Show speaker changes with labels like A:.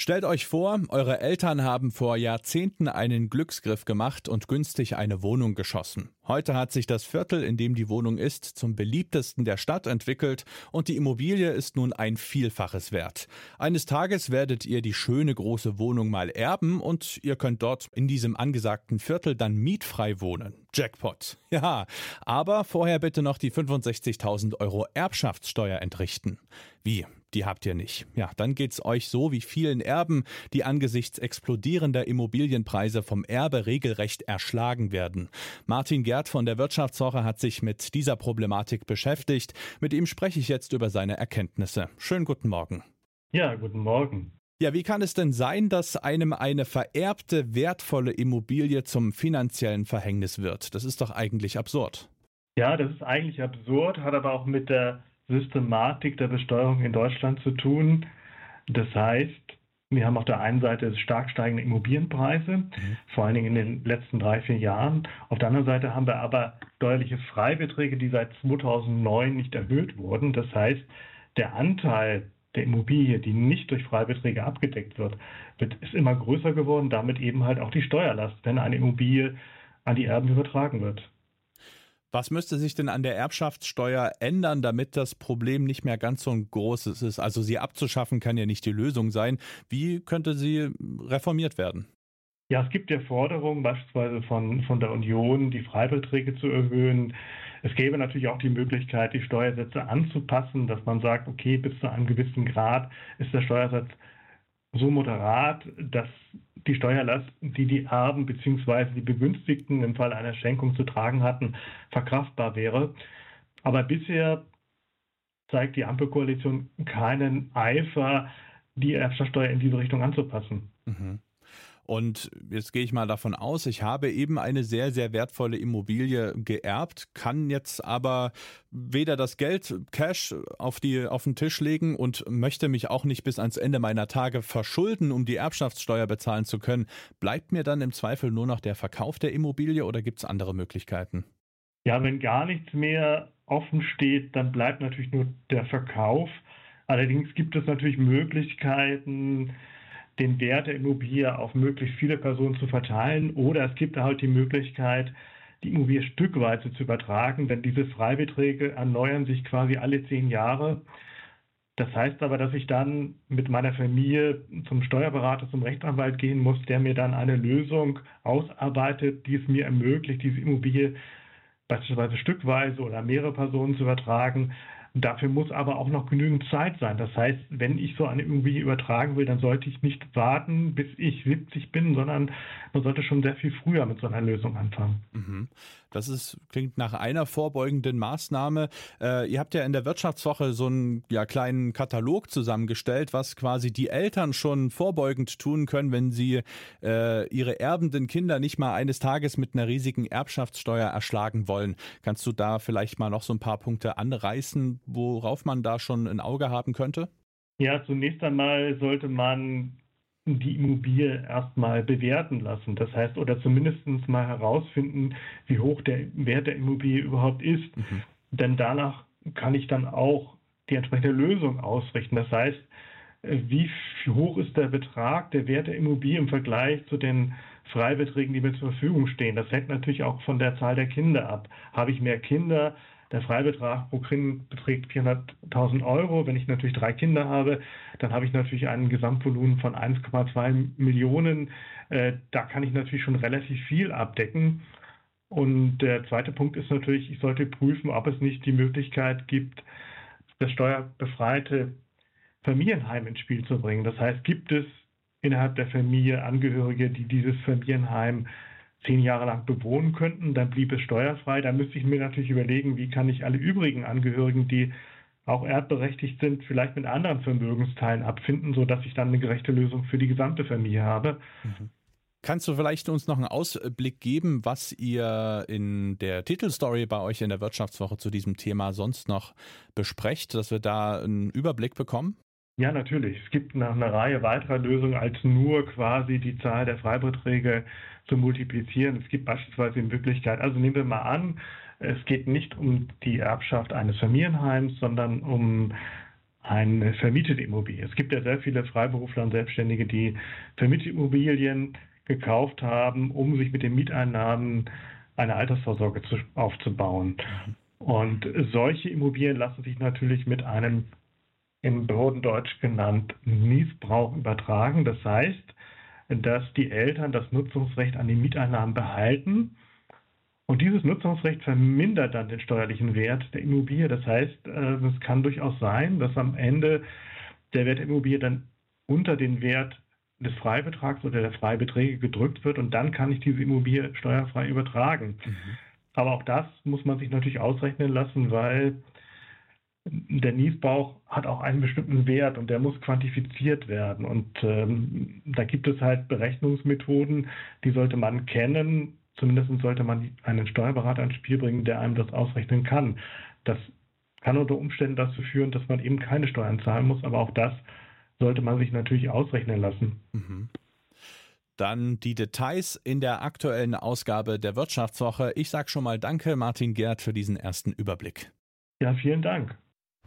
A: Stellt euch vor, eure Eltern haben vor Jahrzehnten einen Glücksgriff gemacht und günstig eine Wohnung geschossen. Heute hat sich das Viertel, in dem die Wohnung ist, zum beliebtesten der Stadt entwickelt und die Immobilie ist nun ein Vielfaches wert. Eines Tages werdet ihr die schöne große Wohnung mal erben und ihr könnt dort in diesem angesagten Viertel dann mietfrei wohnen. Jackpot. Ja, aber vorher bitte noch die 65.000 Euro Erbschaftssteuer entrichten. Wie? Die habt ihr nicht. Ja, dann geht's euch so wie vielen Erben, die angesichts explodierender Immobilienpreise vom Erbe regelrecht erschlagen werden. Martin Gerd von der Wirtschaftswoche hat sich mit dieser Problematik beschäftigt. Mit ihm spreche ich jetzt über seine Erkenntnisse. Schönen guten Morgen.
B: Ja, guten Morgen.
A: Ja, wie kann es denn sein, dass einem eine vererbte, wertvolle Immobilie zum finanziellen Verhängnis wird? Das ist doch eigentlich absurd.
B: Ja, das ist eigentlich absurd, hat aber auch mit der Systematik der Besteuerung in Deutschland zu tun. Das heißt, wir haben auf der einen Seite stark steigende Immobilienpreise, mhm. vor allen Dingen in den letzten drei, vier Jahren. Auf der anderen Seite haben wir aber steuerliche Freibeträge, die seit 2009 nicht erhöht wurden. Das heißt, der Anteil der Immobilie, die nicht durch Freibeträge abgedeckt wird, wird ist immer größer geworden, damit eben halt auch die Steuerlast, wenn eine Immobilie an die Erben übertragen wird.
A: Was müsste sich denn an der Erbschaftssteuer ändern, damit das Problem nicht mehr ganz so ein großes ist? Also sie abzuschaffen kann ja nicht die Lösung sein. Wie könnte sie reformiert werden?
B: Ja, es gibt ja Forderungen beispielsweise von, von der Union, die Freibeträge zu erhöhen. Es gäbe natürlich auch die Möglichkeit, die Steuersätze anzupassen, dass man sagt, okay, bis zu einem gewissen Grad ist der Steuersatz so moderat, dass die Steuerlast, die die Erben bzw. die Begünstigten im Fall einer Schenkung zu tragen hatten, verkraftbar wäre. Aber bisher zeigt die Ampelkoalition keinen Eifer, die Erbschaftssteuer in diese Richtung anzupassen. Mhm.
A: Und jetzt gehe ich mal davon aus, ich habe eben eine sehr, sehr wertvolle Immobilie geerbt, kann jetzt aber weder das Geld Cash auf die, auf den Tisch legen und möchte mich auch nicht bis ans Ende meiner Tage verschulden, um die Erbschaftssteuer bezahlen zu können. Bleibt mir dann im Zweifel nur noch der Verkauf der Immobilie oder gibt es andere Möglichkeiten?
B: Ja, wenn gar nichts mehr offen steht, dann bleibt natürlich nur der Verkauf. Allerdings gibt es natürlich Möglichkeiten, den Wert der Immobilie auf möglichst viele Personen zu verteilen oder es gibt halt die Möglichkeit, die Immobilie stückweise zu übertragen, denn diese Freibeträge erneuern sich quasi alle zehn Jahre. Das heißt aber, dass ich dann mit meiner Familie zum Steuerberater, zum Rechtsanwalt gehen muss, der mir dann eine Lösung ausarbeitet, die es mir ermöglicht, diese Immobilie beispielsweise stückweise oder mehrere Personen zu übertragen. Dafür muss aber auch noch genügend Zeit sein. Das heißt, wenn ich so eine Immobilie übertragen will, dann sollte ich nicht warten, bis ich 70 bin, sondern man sollte schon sehr viel früher mit so einer Lösung anfangen. Mhm.
A: Das ist, klingt nach einer vorbeugenden Maßnahme. Äh, ihr habt ja in der Wirtschaftswoche so einen ja, kleinen Katalog zusammengestellt, was quasi die Eltern schon vorbeugend tun können, wenn sie äh, ihre erbenden Kinder nicht mal eines Tages mit einer riesigen Erbschaftssteuer erschlagen wollen. Kannst du da vielleicht mal noch so ein paar Punkte anreißen, worauf man da schon ein Auge haben könnte?
B: Ja, zunächst einmal sollte man die Immobilie erstmal bewerten lassen. Das heißt, oder zumindest mal herausfinden, wie hoch der Wert der Immobilie überhaupt ist. Mhm. Denn danach kann ich dann auch die entsprechende Lösung ausrichten. Das heißt, wie hoch ist der Betrag, der Wert der Immobilie im Vergleich zu den Freibeträgen, die mir zur Verfügung stehen. Das hängt natürlich auch von der Zahl der Kinder ab. Habe ich mehr Kinder, der Freibetrag pro Kind beträgt 400.000 Euro. Wenn ich natürlich drei Kinder habe, dann habe ich natürlich ein Gesamtvolumen von 1,2 Millionen. Äh, da kann ich natürlich schon relativ viel abdecken. Und der zweite Punkt ist natürlich, ich sollte prüfen, ob es nicht die Möglichkeit gibt, das steuerbefreite Familienheim ins Spiel zu bringen. Das heißt, gibt es innerhalb der Familie Angehörige, die dieses Familienheim zehn Jahre lang bewohnen könnten, dann blieb es steuerfrei. Da müsste ich mir natürlich überlegen, wie kann ich alle übrigen Angehörigen, die auch erbberechtigt sind, vielleicht mit anderen Vermögensteilen abfinden, sodass ich dann eine gerechte Lösung für die gesamte Familie habe.
A: Mhm. Kannst du vielleicht uns noch einen Ausblick geben, was ihr in der Titelstory bei euch in der Wirtschaftswoche zu diesem Thema sonst noch besprecht, dass wir da einen Überblick bekommen?
B: Ja, natürlich. Es gibt noch eine Reihe weiterer Lösungen als nur quasi die Zahl der Freibeträge zu multiplizieren. Es gibt beispielsweise die Möglichkeit, also nehmen wir mal an, Es geht nicht um die Erbschaft eines Familienheims, sondern um eine vermietete Immobilie. Es gibt ja sehr viele Freiberufler und Selbstständige, die vermietete Immobilien gekauft haben, um sich mit den Mieteinnahmen eine Altersvorsorge zu, aufzubauen. Und solche Immobilien lassen sich natürlich mit einem im Behördendeutsch genannt Miesbrauch übertragen. Das heißt, dass die Eltern das Nutzungsrecht an den Mieteinnahmen behalten. Und dieses Nutzungsrecht vermindert dann den steuerlichen Wert der Immobilie. Das heißt, äh, es kann durchaus sein, dass am Ende der Wert der Immobilie dann unter den Wert des Freibetrags oder der Freibeträge gedrückt wird und dann kann ich diese Immobilie steuerfrei übertragen. Mhm. Aber auch das muss man sich natürlich ausrechnen lassen, weil der Niesbauch hat auch einen bestimmten Wert und der muss quantifiziert werden. Und ähm, da gibt es halt Berechnungsmethoden, die sollte man kennen. Zumindest sollte man einen Steuerberater ins Spiel bringen, der einem das ausrechnen kann. Das kann unter Umständen dazu führen, dass man eben keine Steuern zahlen muss, aber auch das sollte man sich natürlich ausrechnen lassen. Mhm.
A: Dann die Details in der aktuellen Ausgabe der Wirtschaftswoche. Ich sage schon mal Danke, Martin Gerd, für diesen ersten Überblick.
B: Ja, vielen Dank.